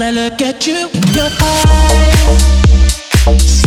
When I look at you, your eyes.